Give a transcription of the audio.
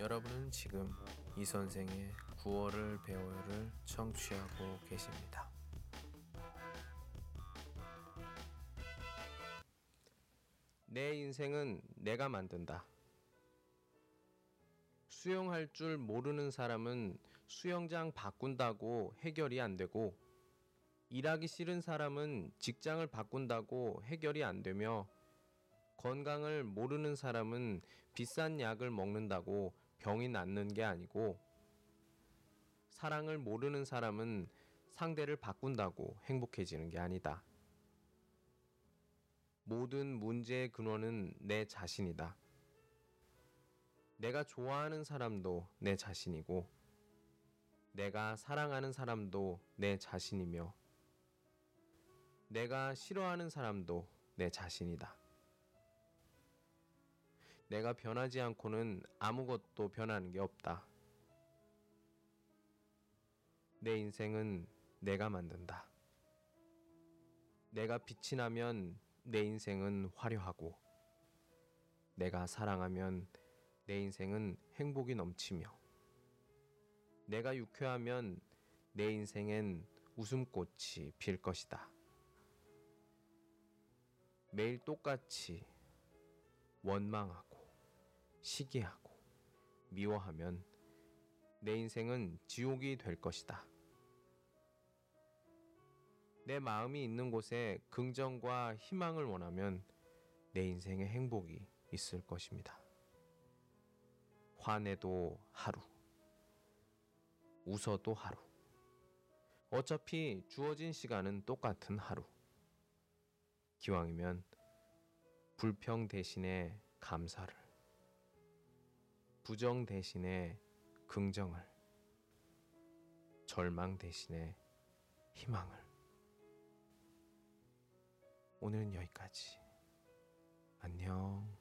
여러분은 지금 이 선생의 9월을 배워요를 청취하고 계십니다. 내 인생은 내가 만든다. 수영할 줄 모르는 사람은 수영장 바꾼다고 해결이 안 되고 일하기 싫은 사람은 직장을 바꾼다고 해결이 안 되며 건강을 모르는 사람은 비싼 약을 먹는다고 병이 낫는 게 아니고 사랑을 모르는 사람은 상대를 바꾼다고 행복해지는 게 아니다. 모든 문제의 근원은 내 자신이다. 내가 좋아하는 사람도 내 자신이고, 내가 사랑하는 사람도 내 자신이며, 내가 싫어하는 사람도 내 자신이다. 내가 변하지 않고는 아무것도 변하는 게 없다. 내 인생은 내가 만든다. 내가 빛이 나면 내 인생은 화려하고, 내가 사랑하면 내 인생은 행복이 넘치며, 내가 유쾌하면 내 인생엔 웃음꽃이 필 것이다. 매일 똑같이 원망하고, 시기하고, 미워하면 내 인생은 지옥이 될 것이다. 내 마음이 있는 곳에 긍정과 희망을 원하면 내 인생의 행복이 있을 것입니다. 화내도 하루, 웃어도 하루. 어차피 주어진 시간은 똑같은 하루. 기왕이면 불평 대신에 감사를, 부정 대신에 긍정을, 절망 대신에 희망을. 오늘은 여기까지. 안녕.